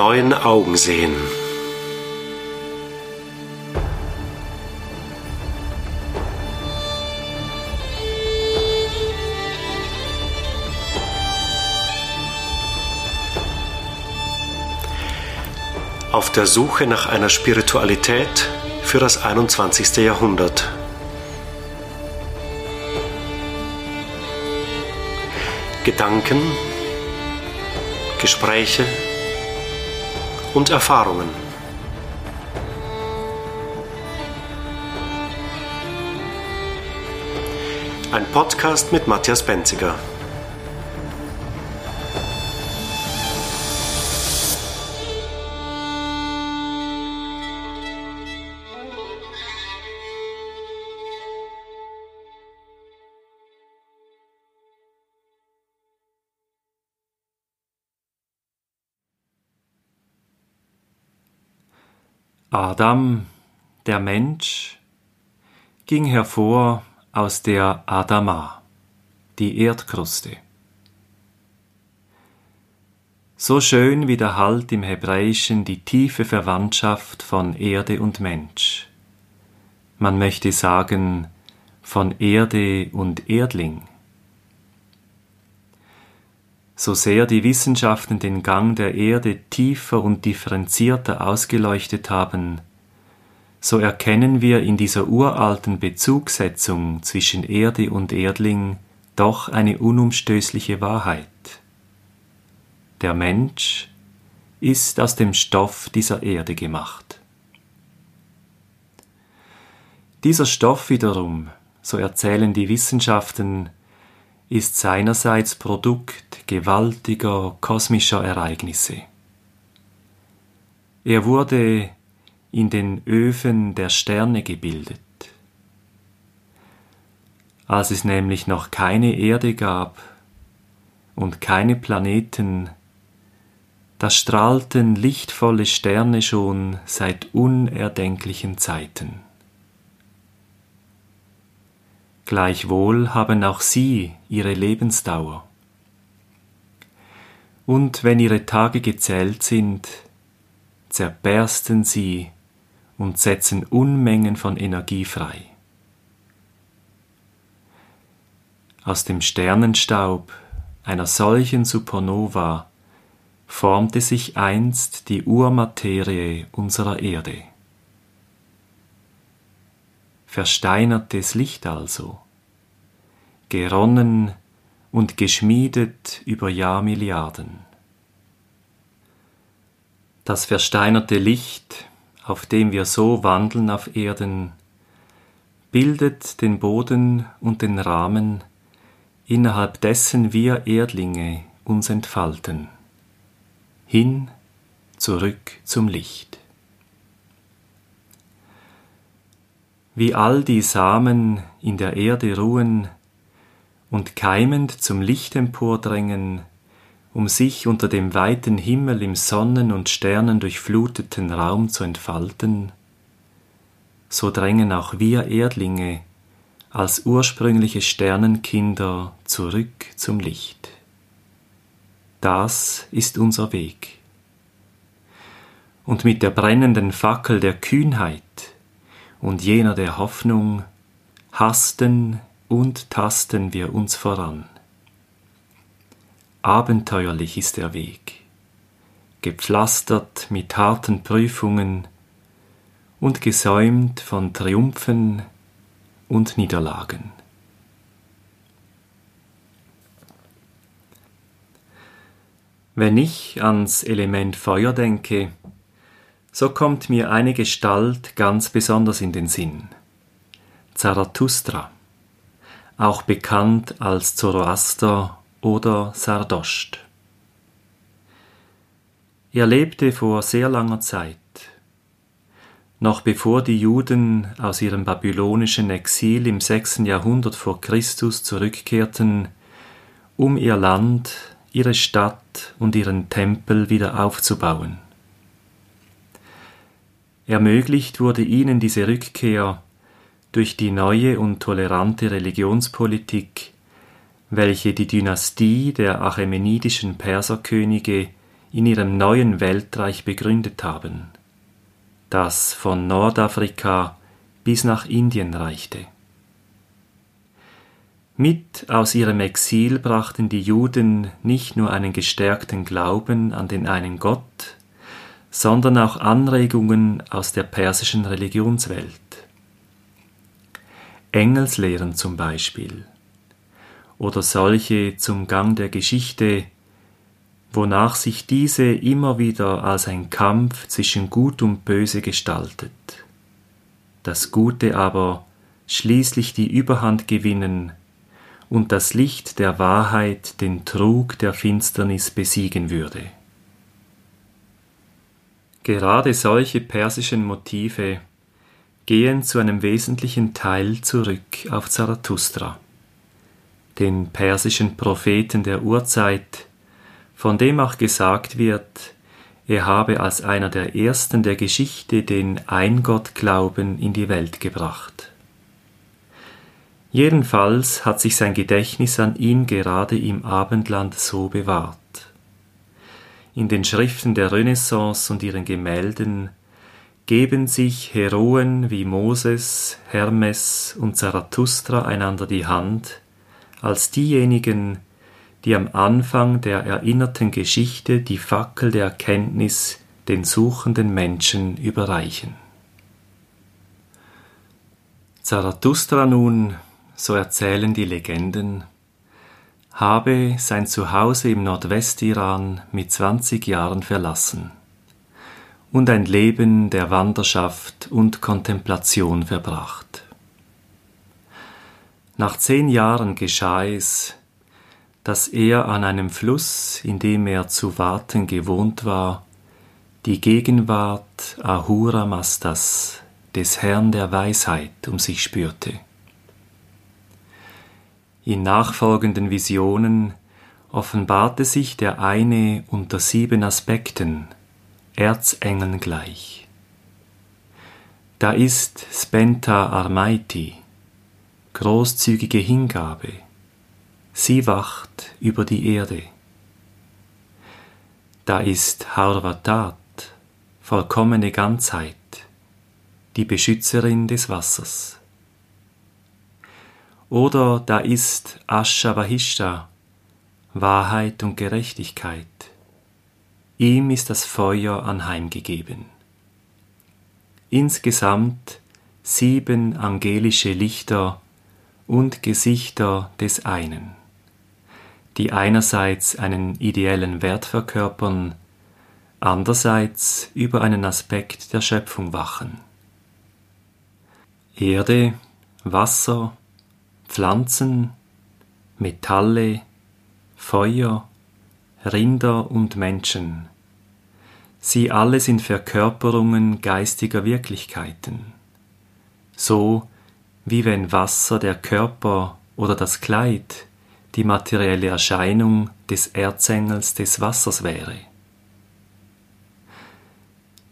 neuen Augen sehen. Auf der Suche nach einer Spiritualität für das 21. Jahrhundert. Gedanken, Gespräche und Erfahrungen. Ein Podcast mit Matthias Benziger. Adam, der Mensch, ging hervor aus der Adama, die Erdkruste. So schön widerhallt im Hebräischen die tiefe Verwandtschaft von Erde und Mensch. Man möchte sagen von Erde und Erdling. So sehr die Wissenschaften den Gang der Erde tiefer und differenzierter ausgeleuchtet haben, so erkennen wir in dieser uralten Bezugssetzung zwischen Erde und Erdling doch eine unumstößliche Wahrheit. Der Mensch ist aus dem Stoff dieser Erde gemacht. Dieser Stoff wiederum, so erzählen die Wissenschaften, ist seinerseits Produkt gewaltiger kosmischer Ereignisse. Er wurde in den Öfen der Sterne gebildet. Als es nämlich noch keine Erde gab und keine Planeten, da strahlten lichtvolle Sterne schon seit unerdenklichen Zeiten. Gleichwohl haben auch sie ihre Lebensdauer. Und wenn ihre Tage gezählt sind, zerbersten sie und setzen Unmengen von Energie frei. Aus dem Sternenstaub einer solchen Supernova formte sich einst die Urmaterie unserer Erde versteinertes Licht also, geronnen und geschmiedet über Jahrmilliarden. Das versteinerte Licht, auf dem wir so wandeln auf Erden, bildet den Boden und den Rahmen, innerhalb dessen wir Erdlinge uns entfalten, hin, zurück zum Licht. Wie all die Samen in der Erde ruhen und keimend zum Licht empordrängen, um sich unter dem weiten Himmel im Sonnen- und Sternendurchfluteten Raum zu entfalten, so drängen auch wir Erdlinge als ursprüngliche Sternenkinder zurück zum Licht. Das ist unser Weg. Und mit der brennenden Fackel der Kühnheit und jener der Hoffnung hasten und tasten wir uns voran. Abenteuerlich ist der Weg, gepflastert mit harten Prüfungen und gesäumt von Triumphen und Niederlagen. Wenn ich ans Element Feuer denke, so kommt mir eine Gestalt ganz besonders in den Sinn. Zarathustra, auch bekannt als Zoroaster oder Sardosht. Er lebte vor sehr langer Zeit, noch bevor die Juden aus ihrem babylonischen Exil im sechsten Jahrhundert vor Christus zurückkehrten, um ihr Land, ihre Stadt und ihren Tempel wieder aufzubauen. Ermöglicht wurde ihnen diese Rückkehr durch die neue und tolerante Religionspolitik, welche die Dynastie der achämenidischen Perserkönige in ihrem neuen Weltreich begründet haben, das von Nordafrika bis nach Indien reichte. Mit aus ihrem Exil brachten die Juden nicht nur einen gestärkten Glauben an den einen Gott, sondern auch Anregungen aus der persischen Religionswelt. Engelslehren zum Beispiel oder solche zum Gang der Geschichte, wonach sich diese immer wieder als ein Kampf zwischen Gut und Böse gestaltet, das Gute aber schließlich die Überhand gewinnen und das Licht der Wahrheit den Trug der Finsternis besiegen würde. Gerade solche persischen Motive gehen zu einem wesentlichen Teil zurück auf Zarathustra, den persischen Propheten der Urzeit, von dem auch gesagt wird, er habe als einer der ersten der Geschichte den Eingottglauben in die Welt gebracht. Jedenfalls hat sich sein Gedächtnis an ihn gerade im Abendland so bewahrt. In den Schriften der Renaissance und ihren Gemälden geben sich Heroen wie Moses, Hermes und Zarathustra einander die Hand als diejenigen, die am Anfang der erinnerten Geschichte die Fackel der Erkenntnis den suchenden Menschen überreichen. Zarathustra nun so erzählen die Legenden, habe sein Zuhause im Nordwestiran mit 20 Jahren verlassen und ein Leben der Wanderschaft und Kontemplation verbracht. Nach zehn Jahren geschah es, dass er an einem Fluss, in dem er zu warten gewohnt war, die Gegenwart Ahura Mastas, des Herrn der Weisheit, um sich spürte. In nachfolgenden Visionen offenbarte sich der eine unter sieben Aspekten, Erzengeln gleich. Da ist Spenta Armaiti, großzügige Hingabe, sie wacht über die Erde. Da ist Harvatat, vollkommene Ganzheit, die Beschützerin des Wassers. Oder da ist Ashavahishta, Wahrheit und Gerechtigkeit. Ihm ist das Feuer anheimgegeben. Insgesamt sieben angelische Lichter und Gesichter des einen, die einerseits einen ideellen Wert verkörpern, andererseits über einen Aspekt der Schöpfung wachen. Erde, Wasser, Pflanzen, Metalle, Feuer, Rinder und Menschen. Sie alle sind Verkörperungen geistiger Wirklichkeiten. So wie wenn Wasser der Körper oder das Kleid die materielle Erscheinung des Erzengels des Wassers wäre.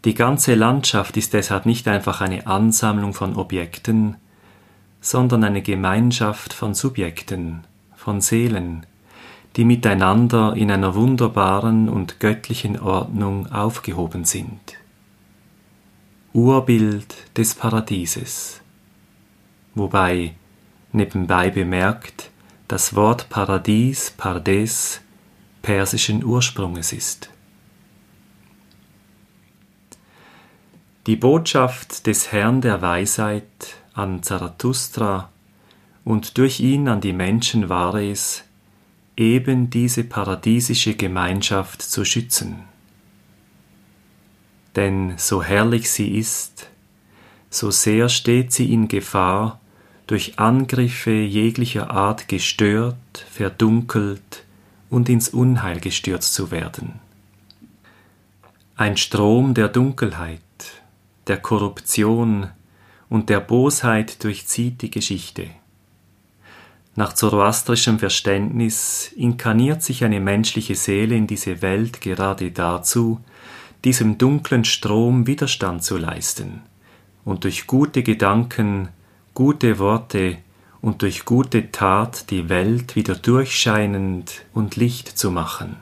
Die ganze Landschaft ist deshalb nicht einfach eine Ansammlung von Objekten, sondern eine Gemeinschaft von Subjekten, von Seelen, die miteinander in einer wunderbaren und göttlichen Ordnung aufgehoben sind. Urbild des Paradieses. Wobei, nebenbei bemerkt, das Wort Paradies, Pardes, persischen Ursprunges ist. Die Botschaft des Herrn der Weisheit an Zarathustra und durch ihn an die Menschen war es, eben diese paradiesische Gemeinschaft zu schützen. Denn so herrlich sie ist, so sehr steht sie in Gefahr, durch Angriffe jeglicher Art gestört, verdunkelt und ins Unheil gestürzt zu werden. Ein Strom der Dunkelheit, der Korruption, und der Bosheit durchzieht die Geschichte. Nach zoroastrischem Verständnis inkarniert sich eine menschliche Seele in diese Welt gerade dazu, diesem dunklen Strom Widerstand zu leisten und durch gute Gedanken, gute Worte und durch gute Tat die Welt wieder durchscheinend und Licht zu machen.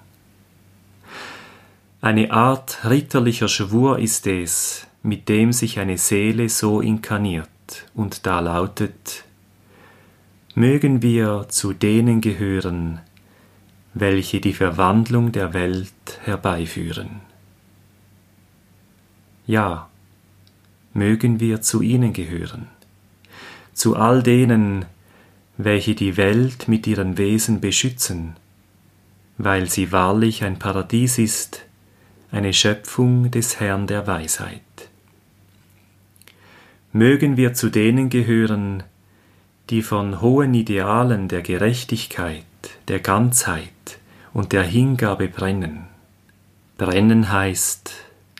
Eine Art ritterlicher Schwur ist es, mit dem sich eine Seele so inkarniert, und da lautet, mögen wir zu denen gehören, welche die Verwandlung der Welt herbeiführen. Ja, mögen wir zu ihnen gehören, zu all denen, welche die Welt mit ihren Wesen beschützen, weil sie wahrlich ein Paradies ist, eine Schöpfung des Herrn der Weisheit. Mögen wir zu denen gehören, die von hohen Idealen der Gerechtigkeit, der Ganzheit und der Hingabe brennen. Brennen heißt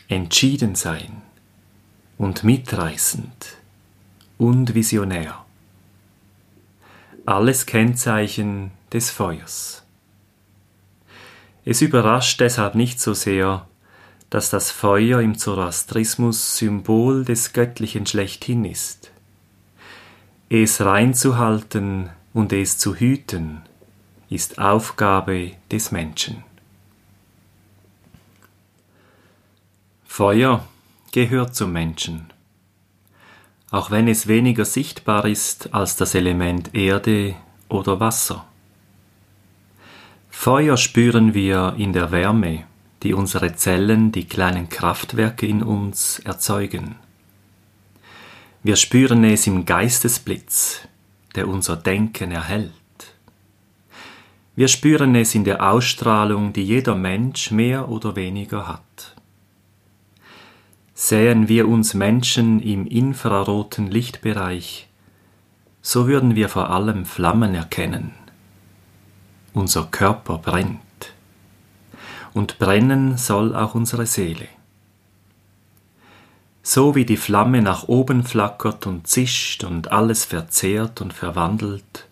entschieden sein und mitreißend und visionär. Alles Kennzeichen des Feuers. Es überrascht deshalb nicht so sehr, dass das Feuer im Zoroastrismus Symbol des Göttlichen schlechthin ist. Es reinzuhalten und es zu hüten ist Aufgabe des Menschen. Feuer gehört zum Menschen, auch wenn es weniger sichtbar ist als das Element Erde oder Wasser. Feuer spüren wir in der Wärme, die unsere Zellen, die kleinen Kraftwerke in uns erzeugen. Wir spüren es im Geistesblitz, der unser Denken erhält. Wir spüren es in der Ausstrahlung, die jeder Mensch mehr oder weniger hat. Sähen wir uns Menschen im infraroten Lichtbereich, so würden wir vor allem Flammen erkennen. Unser Körper brennt und brennen soll auch unsere Seele. So wie die Flamme nach oben flackert und zischt und alles verzehrt und verwandelt,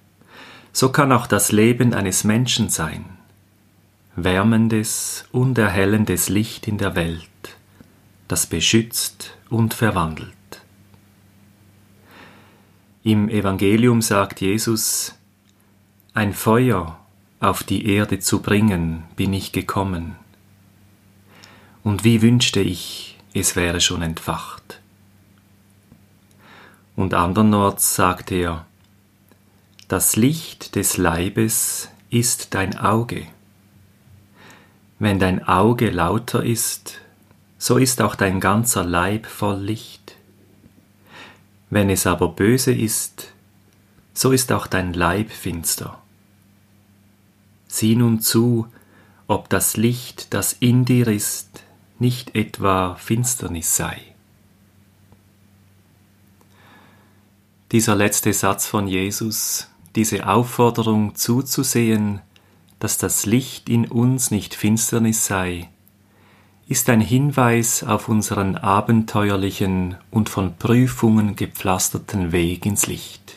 so kann auch das Leben eines Menschen sein, wärmendes und erhellendes Licht in der Welt, das beschützt und verwandelt. Im Evangelium sagt Jesus, ein Feuer auf die Erde zu bringen, bin ich gekommen. Und wie wünschte ich, es wäre schon entfacht. Und andernorts sagt er, das Licht des Leibes ist dein Auge. Wenn dein Auge lauter ist, so ist auch dein ganzer Leib voll Licht. Wenn es aber böse ist, so ist auch dein Leib finster. Sieh nun zu, ob das Licht, das in dir ist, nicht etwa Finsternis sei. Dieser letzte Satz von Jesus, diese Aufforderung zuzusehen, dass das Licht in uns nicht Finsternis sei, ist ein Hinweis auf unseren abenteuerlichen und von Prüfungen gepflasterten Weg ins Licht.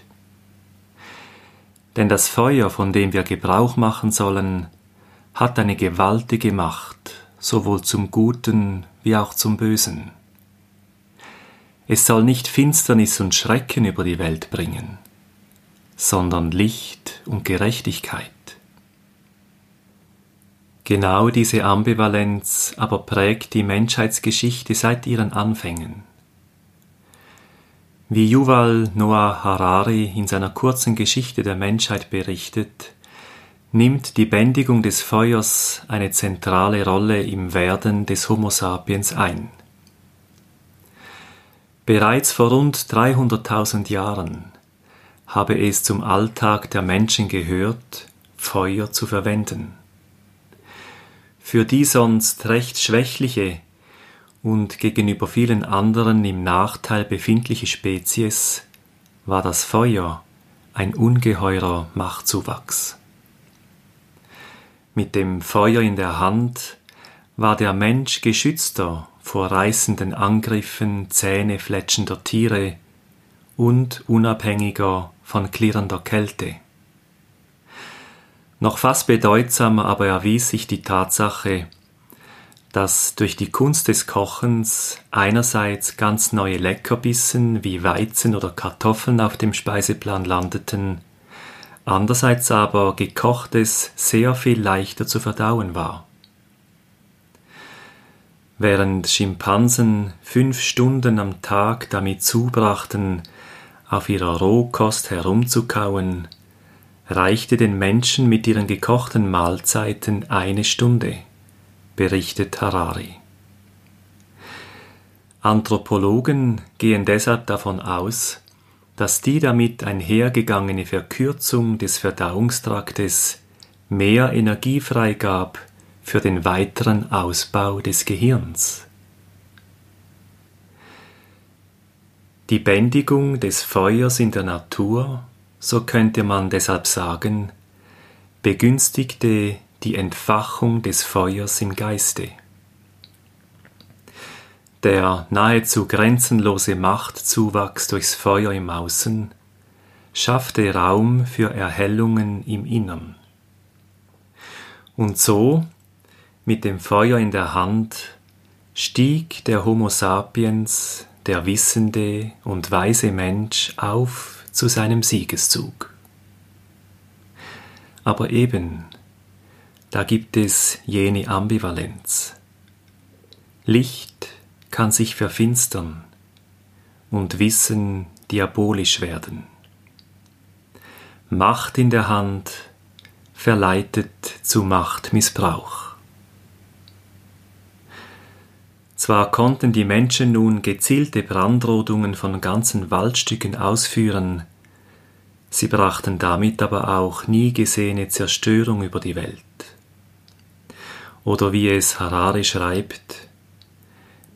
Denn das Feuer, von dem wir Gebrauch machen sollen, hat eine gewaltige Macht, sowohl zum Guten wie auch zum Bösen. Es soll nicht Finsternis und Schrecken über die Welt bringen, sondern Licht und Gerechtigkeit. Genau diese Ambivalenz aber prägt die Menschheitsgeschichte seit ihren Anfängen. Wie Yuval Noah Harari in seiner kurzen Geschichte der Menschheit berichtet, nimmt die Bändigung des Feuers eine zentrale Rolle im Werden des Homo sapiens ein. Bereits vor rund 300.000 Jahren habe es zum Alltag der Menschen gehört, Feuer zu verwenden. Für die sonst recht schwächliche und gegenüber vielen anderen im Nachteil befindliche Spezies war das Feuer ein ungeheurer Machtzuwachs. Mit dem Feuer in der Hand war der Mensch geschützter vor reißenden Angriffen zähnefletschender Tiere und unabhängiger von klirrender Kälte. Noch fast bedeutsamer aber erwies sich die Tatsache, dass durch die Kunst des Kochens einerseits ganz neue Leckerbissen wie Weizen oder Kartoffeln auf dem Speiseplan landeten, andererseits aber gekochtes sehr viel leichter zu verdauen war. während Schimpansen fünf Stunden am Tag damit zubrachten, auf ihrer Rohkost herumzukauen, reichte den Menschen mit ihren gekochten Mahlzeiten eine Stunde, berichtet Harari. Anthropologen gehen deshalb davon aus, dass die damit einhergegangene Verkürzung des Verdauungstraktes mehr Energie freigab für den weiteren Ausbau des Gehirns. Die Bändigung des Feuers in der Natur, so könnte man deshalb sagen, begünstigte die Entfachung des Feuers im Geiste. Der nahezu grenzenlose Machtzuwachs durchs Feuer im Außen schaffte Raum für Erhellungen im Innern. Und so mit dem Feuer in der Hand stieg der Homo sapiens, der wissende und weise Mensch, auf zu seinem Siegeszug. Aber eben, da gibt es jene Ambivalenz. Licht kann sich verfinstern und Wissen diabolisch werden. Macht in der Hand verleitet zu Machtmissbrauch. Zwar konnten die Menschen nun gezielte Brandrodungen von ganzen Waldstücken ausführen, sie brachten damit aber auch nie gesehene Zerstörung über die Welt. Oder wie es Harari schreibt,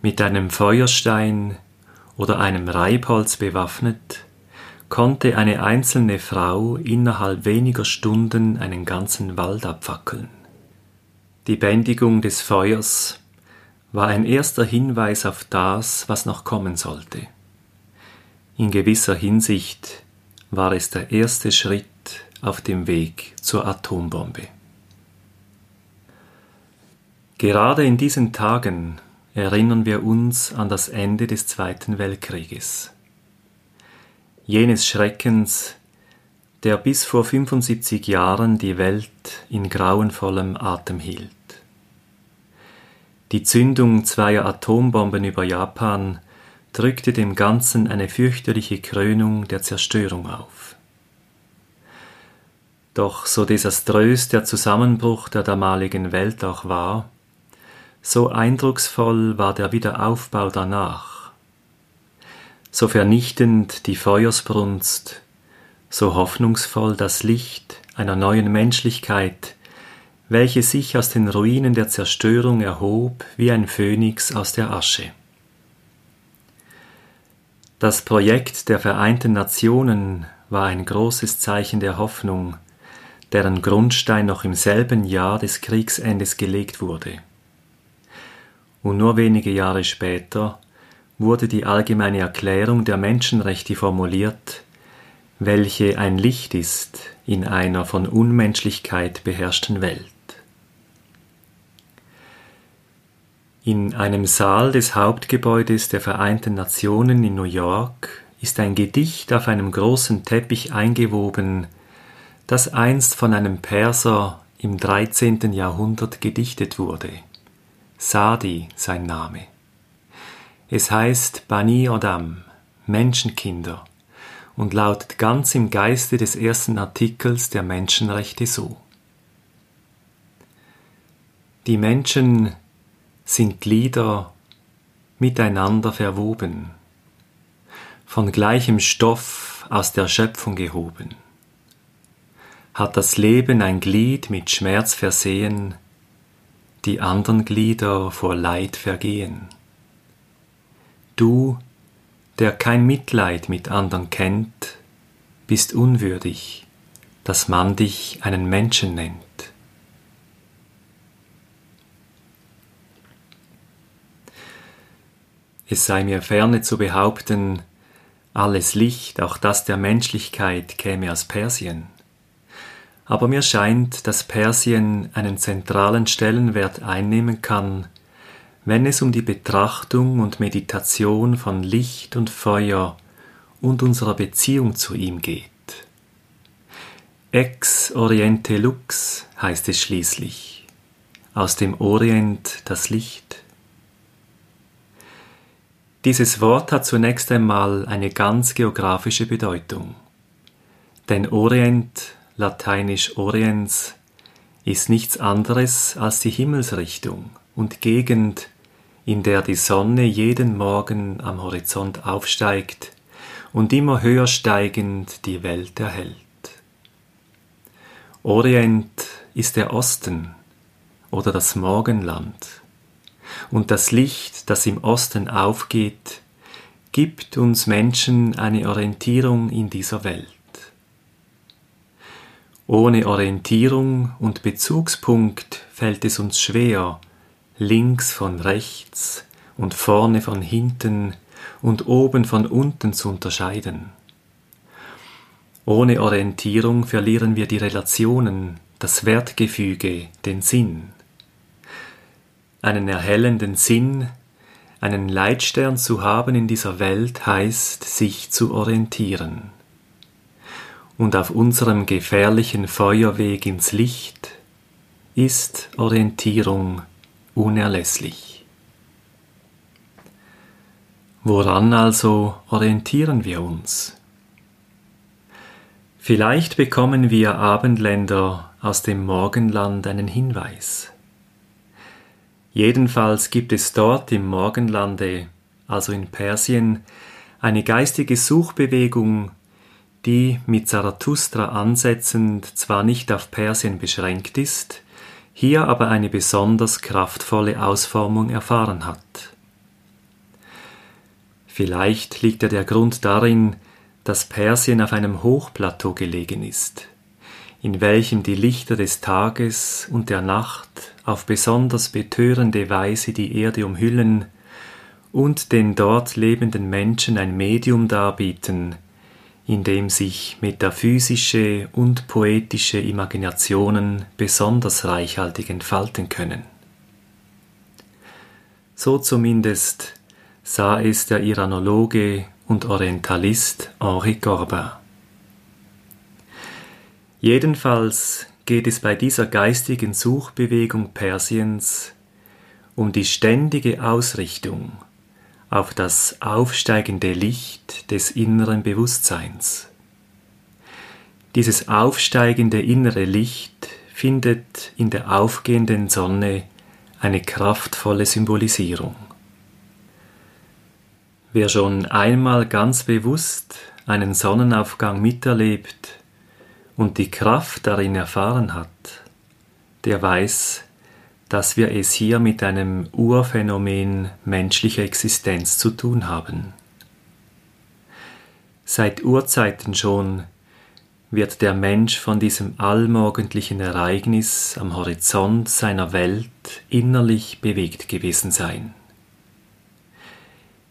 mit einem Feuerstein oder einem Reibholz bewaffnet, konnte eine einzelne Frau innerhalb weniger Stunden einen ganzen Wald abfackeln. Die Bändigung des Feuers war ein erster Hinweis auf das, was noch kommen sollte. In gewisser Hinsicht war es der erste Schritt auf dem Weg zur Atombombe. Gerade in diesen Tagen erinnern wir uns an das Ende des Zweiten Weltkrieges. Jenes Schreckens, der bis vor 75 Jahren die Welt in grauenvollem Atem hielt. Die Zündung zweier Atombomben über Japan drückte dem Ganzen eine fürchterliche Krönung der Zerstörung auf. Doch so desaströs der Zusammenbruch der damaligen Welt auch war, so eindrucksvoll war der Wiederaufbau danach, so vernichtend die Feuersbrunst, so hoffnungsvoll das Licht einer neuen Menschlichkeit, welche sich aus den Ruinen der Zerstörung erhob wie ein Phönix aus der Asche. Das Projekt der Vereinten Nationen war ein großes Zeichen der Hoffnung, deren Grundstein noch im selben Jahr des Kriegsendes gelegt wurde. Und nur wenige Jahre später wurde die allgemeine Erklärung der Menschenrechte formuliert, welche ein Licht ist in einer von Unmenschlichkeit beherrschten Welt. In einem Saal des Hauptgebäudes der Vereinten Nationen in New York ist ein Gedicht auf einem großen Teppich eingewoben, das einst von einem Perser im 13. Jahrhundert gedichtet wurde. Sadi sein Name. Es heißt Bani Odam, Menschenkinder, und lautet ganz im Geiste des ersten Artikels der Menschenrechte so. Die Menschen sind Glieder miteinander verwoben, von gleichem Stoff aus der Schöpfung gehoben. Hat das Leben ein Glied mit Schmerz versehen, die andern Glieder vor Leid vergehen. Du, der kein Mitleid mit andern kennt, bist unwürdig, dass man dich einen Menschen nennt. Es sei mir ferne zu behaupten, alles Licht, auch das der Menschlichkeit, käme aus Persien. Aber mir scheint, dass Persien einen zentralen Stellenwert einnehmen kann, wenn es um die Betrachtung und Meditation von Licht und Feuer und unserer Beziehung zu ihm geht. Ex Oriente Lux heißt es schließlich, aus dem Orient das Licht. Dieses Wort hat zunächst einmal eine ganz geografische Bedeutung. Denn Orient, lateinisch Oriens, ist nichts anderes als die Himmelsrichtung und Gegend, in der die Sonne jeden Morgen am Horizont aufsteigt und immer höher steigend die Welt erhält. Orient ist der Osten oder das Morgenland, und das Licht, das im Osten aufgeht, gibt uns Menschen eine Orientierung in dieser Welt. Ohne Orientierung und Bezugspunkt fällt es uns schwer, links von rechts und vorne von hinten und oben von unten zu unterscheiden. Ohne Orientierung verlieren wir die Relationen, das Wertgefüge, den Sinn. Einen erhellenden Sinn, einen Leitstern zu haben in dieser Welt heißt, sich zu orientieren. Und auf unserem gefährlichen Feuerweg ins Licht ist Orientierung unerlässlich. Woran also orientieren wir uns? Vielleicht bekommen wir Abendländer aus dem Morgenland einen Hinweis. Jedenfalls gibt es dort im Morgenlande, also in Persien, eine geistige Suchbewegung, die mit Zarathustra ansetzend zwar nicht auf Persien beschränkt ist, hier aber eine besonders kraftvolle Ausformung erfahren hat. Vielleicht liegt ja der Grund darin, dass Persien auf einem Hochplateau gelegen ist, in welchem die Lichter des Tages und der Nacht auf besonders betörende Weise die Erde umhüllen und den dort lebenden Menschen ein Medium darbieten, in dem sich metaphysische und poetische Imaginationen besonders reichhaltig entfalten können. So zumindest sah es der Iranologe und Orientalist Henri Corbin. Jedenfalls geht es bei dieser geistigen Suchbewegung Persiens um die ständige Ausrichtung auf das aufsteigende Licht des inneren Bewusstseins. Dieses aufsteigende innere Licht findet in der aufgehenden Sonne eine kraftvolle Symbolisierung. Wer schon einmal ganz bewusst einen Sonnenaufgang miterlebt und die Kraft darin erfahren hat, der weiß, dass wir es hier mit einem Urphänomen menschlicher Existenz zu tun haben. Seit Urzeiten schon wird der Mensch von diesem allmorgendlichen Ereignis am Horizont seiner Welt innerlich bewegt gewesen sein.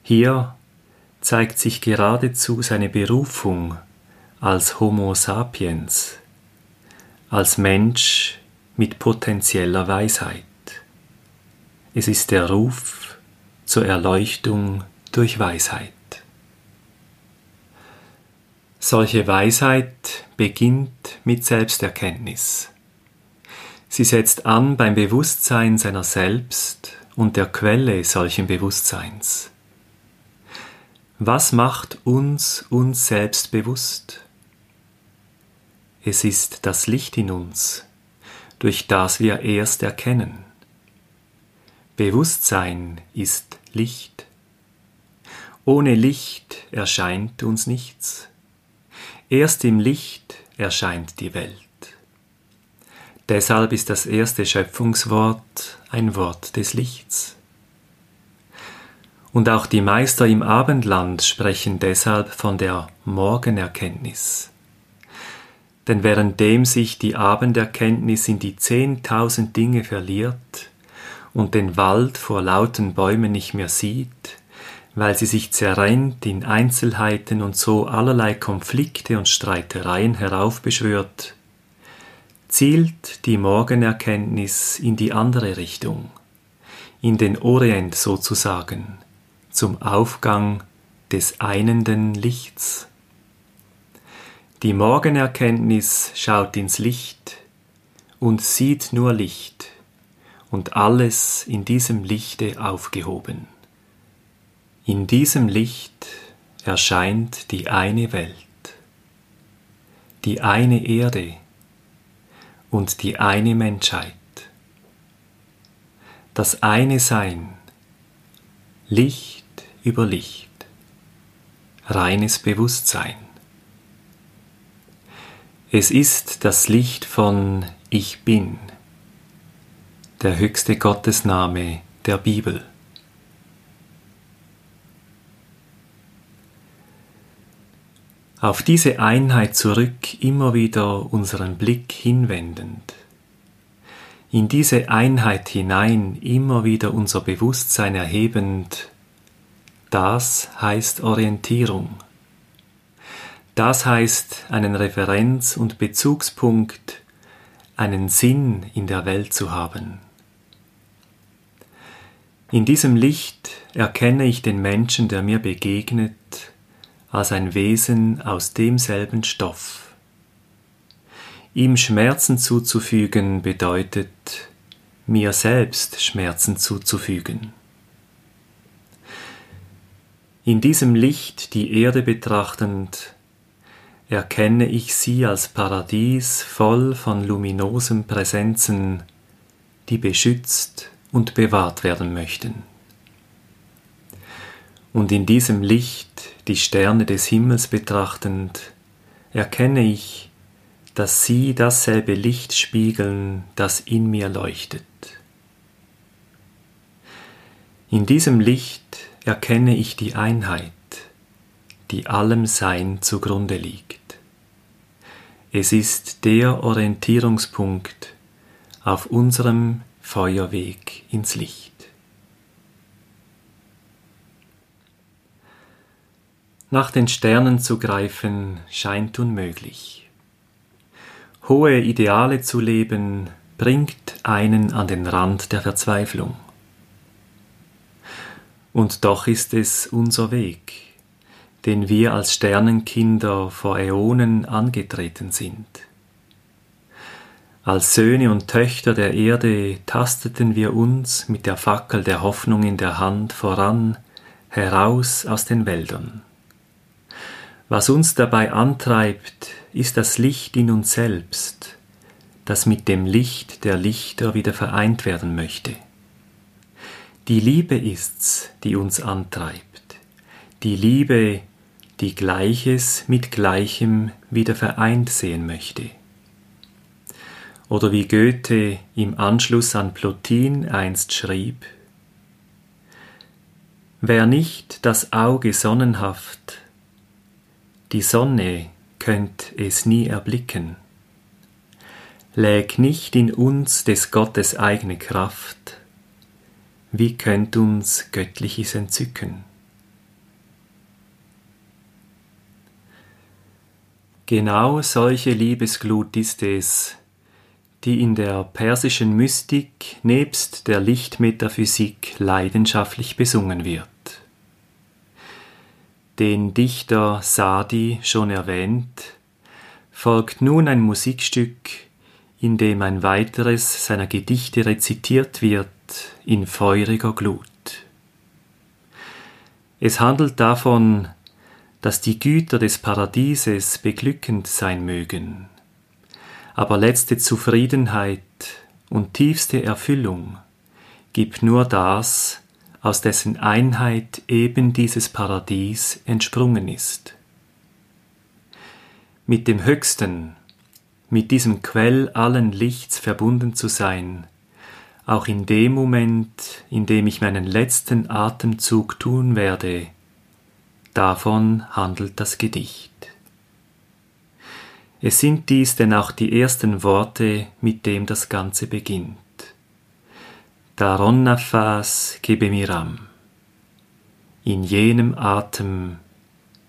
Hier zeigt sich geradezu seine Berufung als Homo sapiens, als Mensch mit potenzieller Weisheit. Es ist der Ruf zur Erleuchtung durch Weisheit. Solche Weisheit beginnt mit Selbsterkenntnis. Sie setzt an beim Bewusstsein seiner selbst und der Quelle solchen Bewusstseins. Was macht uns uns selbst bewusst? Es ist das Licht in uns, durch das wir erst erkennen. Bewusstsein ist Licht. Ohne Licht erscheint uns nichts. Erst im Licht erscheint die Welt. Deshalb ist das erste Schöpfungswort ein Wort des Lichts. Und auch die Meister im Abendland sprechen deshalb von der Morgenerkenntnis. Denn währenddem sich die Abenderkenntnis in die zehntausend Dinge verliert, und den Wald vor lauten Bäumen nicht mehr sieht, weil sie sich zerrennt in Einzelheiten und so allerlei Konflikte und Streitereien heraufbeschwört, zielt die Morgenerkenntnis in die andere Richtung, in den Orient sozusagen, zum Aufgang des einenden Lichts. Die Morgenerkenntnis schaut ins Licht und sieht nur Licht, und alles in diesem Lichte aufgehoben. In diesem Licht erscheint die eine Welt, die eine Erde und die eine Menschheit, das eine Sein, Licht über Licht, reines Bewusstsein. Es ist das Licht von Ich bin, der höchste Gottesname der Bibel. Auf diese Einheit zurück immer wieder unseren Blick hinwendend. In diese Einheit hinein immer wieder unser Bewusstsein erhebend, das heißt Orientierung. Das heißt einen Referenz- und Bezugspunkt, einen Sinn in der Welt zu haben. In diesem Licht erkenne ich den Menschen, der mir begegnet, als ein Wesen aus demselben Stoff. Ihm Schmerzen zuzufügen bedeutet, mir selbst Schmerzen zuzufügen. In diesem Licht die Erde betrachtend, erkenne ich sie als Paradies voll von luminosen Präsenzen, die beschützt und bewahrt werden möchten und in diesem Licht die Sterne des Himmels betrachtend, erkenne ich, dass sie dasselbe Licht spiegeln, das in mir leuchtet. In diesem Licht erkenne ich die Einheit, die allem Sein zugrunde liegt. Es ist der Orientierungspunkt auf unserem Feuerweg ins Licht. Nach den Sternen zu greifen scheint unmöglich. Hohe Ideale zu leben bringt einen an den Rand der Verzweiflung. Und doch ist es unser Weg, den wir als Sternenkinder vor Äonen angetreten sind. Als Söhne und Töchter der Erde tasteten wir uns mit der Fackel der Hoffnung in der Hand voran, heraus aus den Wäldern. Was uns dabei antreibt, ist das Licht in uns selbst, das mit dem Licht der Lichter wieder vereint werden möchte. Die Liebe ist's, die uns antreibt, die Liebe, die Gleiches mit Gleichem wieder vereint sehen möchte. Oder wie Goethe im Anschluss an Plotin einst schrieb, Wer nicht das Auge sonnenhaft die Sonne könnt es nie erblicken. Läg nicht in uns des Gottes eigene Kraft, wie könnt uns Göttliches entzücken? Genau solche Liebesglut ist es, die in der persischen Mystik nebst der Lichtmetaphysik leidenschaftlich besungen wird den Dichter Sadi schon erwähnt, folgt nun ein Musikstück, in dem ein weiteres seiner Gedichte rezitiert wird in feuriger Glut. Es handelt davon, dass die Güter des Paradieses beglückend sein mögen, aber letzte Zufriedenheit und tiefste Erfüllung gibt nur das, aus dessen Einheit eben dieses Paradies entsprungen ist. Mit dem Höchsten, mit diesem Quell allen Lichts verbunden zu sein, auch in dem Moment, in dem ich meinen letzten Atemzug tun werde, davon handelt das Gedicht. Es sind dies denn auch die ersten Worte, mit dem das Ganze beginnt. Daron nafas kebemiram, in jenem Atem,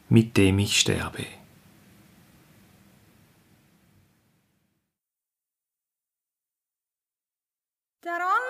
mit dem ich sterbe. Daron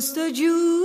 Just Jew.